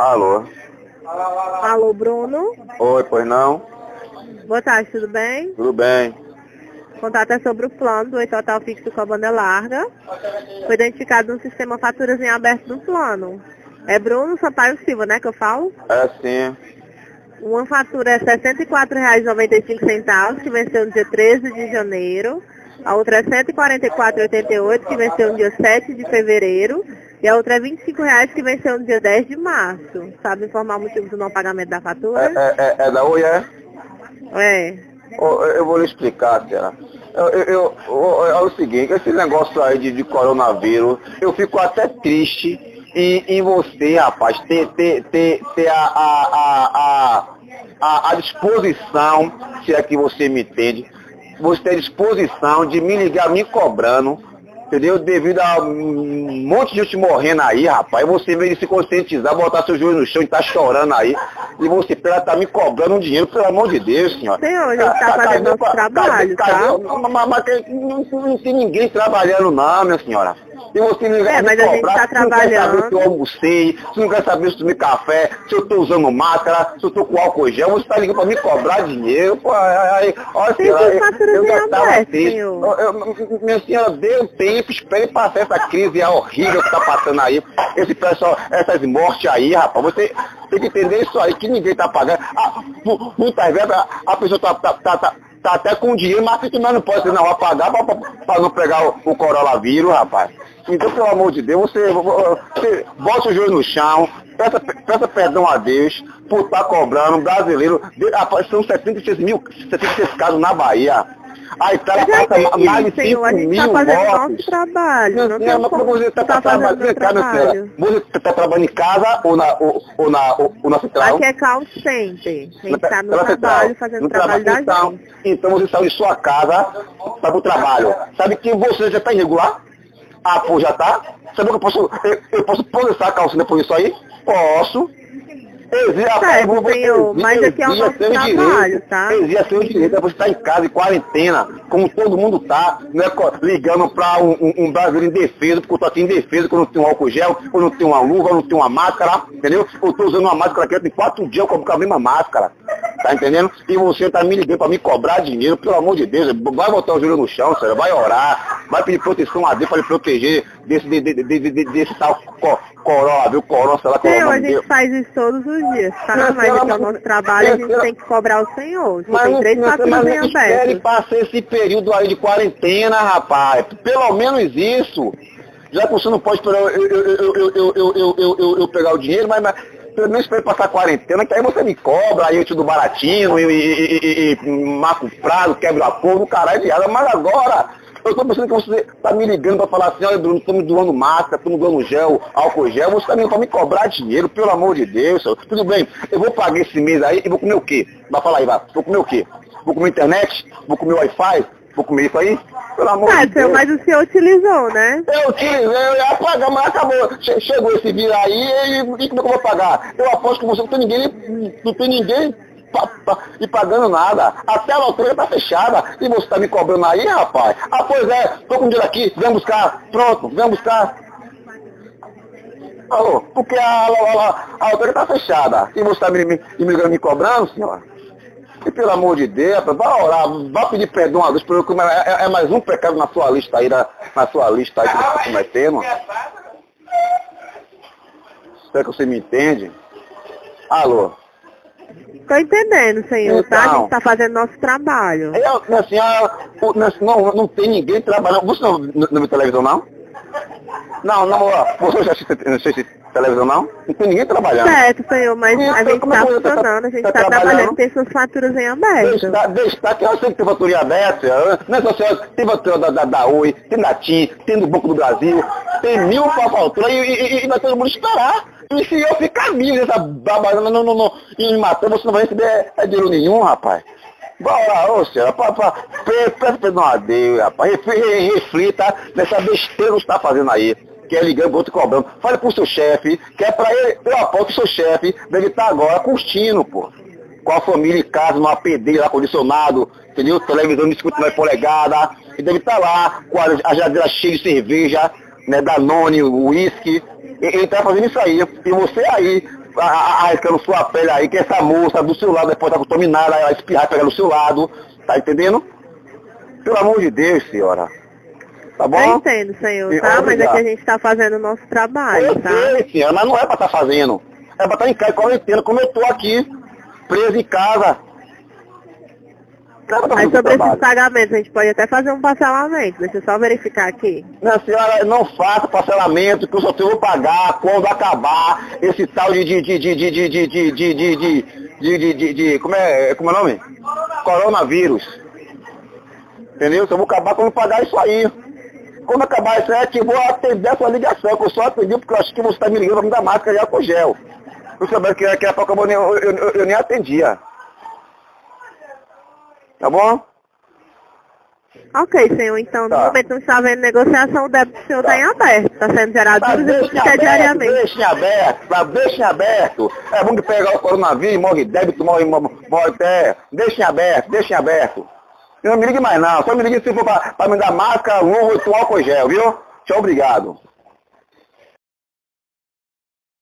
Alô? Alô, Bruno? Oi, pois não? Boa tarde, tudo bem? Tudo bem. O contato é sobre o plano do Total Fixo com a banda larga. Foi identificado no sistema faturas em aberto do plano. É Bruno Sampaio Silva, né, que eu falo? É sim. Uma fatura é R$ 64,95, que venceu no dia 13 de janeiro. A outra é R$ 144,88, que venceu no dia 7 de fevereiro. E a outra é 25 reais, que venceu no dia 10 de março. Sabe informar o motivo do não pagamento da É, fatura? é, é, é da Oi, é? É. Eu vou lhe explicar, senhora. Eu, eu, eu- é o seguinte, esse negócio aí de, de coronavírus, eu fico até triste em, em você, rapaz, ter, ter, ter, ter a, a, a, a, a, a disposição, se é que você me entende, você ter a disposição de me ligar me cobrando, entendeu? Devido a um monte de gente morrendo aí, rapaz, você de se conscientizar, botar seu joelho no chão e tá chorando aí, e você pela tá me cobrando um dinheiro, pelo amor de Deus, senhora. Senhor, a gente tá fazendo nosso trabalho, tá? Mas, não tem ninguém trabalhando não, minha senhora. E você me É, me mas a gente cobrar, tá você não quer saber trabalhando. se eu almocei, você não quer saber se eu tomei café, se eu tô usando máscara, se eu tô com álcool gel, você tá ligando pra me cobrar dinheiro, pô, aí, olha, senhora, eu, já tava eu- minha senhora, dê um tempo, espere passar essa crise horrível que tá passando aí, esse pessoal, essas mortes aí, rapaz, você tem que entender isso aí, que ninguém tá pagando. Ah, mu- muitas vezes a, a pessoa tá, tá, tá, tá, tá até com dinheiro, mas que não pode não vai pagar pra não pegar o, o coronavírus, rapaz. Então, pelo amor de Deus, você, você bota o joelho no chão, peça, peça perdão a Deus por estar cobrando brasileiro. Rapaz, são 76 mil, 76 casos na Bahia. A Itália passa entendi, mais de 5 senhor. A gente mil tá trabalho. Não Não, mas como você está tá trabalhando, trabalho. Você está trabalhando em casa ou na, ou, ou na, ou, ou na central? Aqui é call center. A gente tá no trabalho, central. fazendo No o trabalho da então, gente. então você saiu de sua casa para o trabalho. Sabe que você já está irregular? Ah, pô, já tá? Sabe que eu posso, eu, eu posso processar a calcinha por isso aí? Posso. Exige, Certo, eu vou- senhor, mas aqui é o nosso trabalho, direito, tá? Exija seu direito, é você estar em casa, em quarentena, como todo mundo tá, é co- ligando para um, um, um brasileiro indefeso, porque eu tô aqui indefeso, que eu não tenho um álcool gel, eu não tenho uma luva, eu não tenho uma máscara, entendeu? Eu tô usando uma máscara aqui, tem quatro dias eu com a mesma máscara, tá entendendo? E você tá me ligando para me cobrar dinheiro, pelo amor de Deus, vai botar o joelho no chão, senhora, vai orar, vai pedir proteção a Deus para lhe proteger desse, de, de, de, de, de- desse tal co, corona, viu? Corona, sei lá qual é Senhor, a gente faz isso todos os dias, tá? Mas, Mas aqui é o nosso trabalho, a gente tem que cobrar o senhor. Você Mas tem três mas em aberto. passar esse período aí de quarentena, rapaz. Pelo menos isso. Já que você não pode esperar eu, eu, eu, eu, eu, eu, eu, eu, eu- eu pegar o dinheiro, mas, mas pelo menos espere passar a quarentena, que aí você me cobra, aí eu te dou baratinho, e, e, e, e, marco o prazo, quebra a porra, caralho asa. Mas agora, eu tô pensando que você tá me ligando pra falar assim, olha Bruno, estamos doando máscara, estamos doando gel, álcool gel, você tá me pra me cobrar dinheiro, pelo amor de Deus. senhor. Tudo bem, eu vou pagar esse mês aí e vou comer o quê? Vai falar aí, vai. Vou comer o quê? Vou comer internet? Vou comer Wi-Fi? Vou comer isso aí? Pelo amor Tá, de Deus. mas o senhor utilizou, né? Eu utilizei, eu ia pagar, mas acabou. Che- Chegou esse vírus aí e, e como é que eu vou pagar? Eu aposto que você não tem ninguém, não tem ninguém e pagando nada. Até a loteria tá fechada. E você tá me cobrando aí, rapaz? Ah, pois é, tô com dinheiro aqui, vem buscar. Pronto, vem buscar. Alô, porque a, a, a, a loteria tá fechada. E você tá me, me, me, me cobrando, senhora? E pelo amor de Deus, vai orar, vai pedir perdão a Deus, porque é, é- é mais um pecado na sua lista aí, na, na sua lista aí que você está cometendo. Será que você me entende? Alô? Tô entendendo, senhor, tá? A Então. gente tá fazendo nosso trabalho. Eu, minha senhora, não, não tem ninguém trabalhando. Você não, não, não televisão, não? Não, não, ó, você já assiste, não assiste televisão, não? Não tem ninguém trabalhando. Certo, senhor, mas Isso, a gente é tá que você tá- funcionando, a gente tá tá trabalhando? trabalhando, tem suas faturas em aberto. Desta- Destaque, eu sei que tem faturinha aberta, senhora. não é só senhora, tem fatura da, da, da Oi, tem da TIM, tem do Banco do Brasil, tem mil pra fatura e, e, e vai todo mundo esperar. E se eu ficar vivo nessa babada não, não, não, e me matar, você não vai receber é, dinheiro nenhum, rapaz. Bora, ô senhora, pra, pra, pre- presta perdão a Deus, rapaz. Refli- Reflita nessa besteira que você está fazendo aí. Que é ligando pro outro cobrando. Fale pro seu chefe, que é pra ele, eu aposto que o seu chefe deve estar agora curtindo, pô com a família em casa, numa PD, ar condicionado, entendeu? Televisão de 59 polegadas, e deve estar lá com a, geladeira cheia de cerveja, né, Danone, uísque, ele tá fazendo isso aí. E você aí, arriscando sua pele aí, que essa moça do seu lado depois tá contaminada, ela espirrar pegar do seu lado. Tá entendendo? Pelo amor de Deus, senhora. Tá bom? Eu entendo, senhor, E- tá? Mas é obrigado. que a gente tá fazendo o nosso trabalho, Eu tá? sei, senhora, mas não é pra estar fazendo. É pra estar em casa, quarentena, como eu tô aqui, preso em casa. Não é tá Mas sobre esses pagamentos, a gente pode até fazer um parcelamento. Deixa eu só verificar aqui. Minha senhora, não faça parcelamento, que eu só tenho que pagar quando acabar esse tal de de de de de de de de de de de de de de de como é como é o nome? Coronavírus. Entendeu? Só vou acabar quando pagar isso aí. Quando acabar isso aí, é que eu vou atender a sua ligação, que eu só atendi porque eu acho que você está me ligando pra me dar máscara e álcool gel. Eu sabia que era pouco eu, nem- eu, eu, eu, nem atendia. Tá bom? Ok, senhor. Então, no Tá. momento não está havendo negociação, o débito do senhor está em aberto. Está sendo gerado juros e aberto, diariamente. deixa em aberto, mas deixa em aberto. É bom que pegar o coronavírus, morre débito, morre, morre, morre até. Deixa em aberto, deixa em aberto. Não me ligue mais não, só me ligue se for pra me dar máscara, luva um álcool gel, viu? Tchau, obrigado.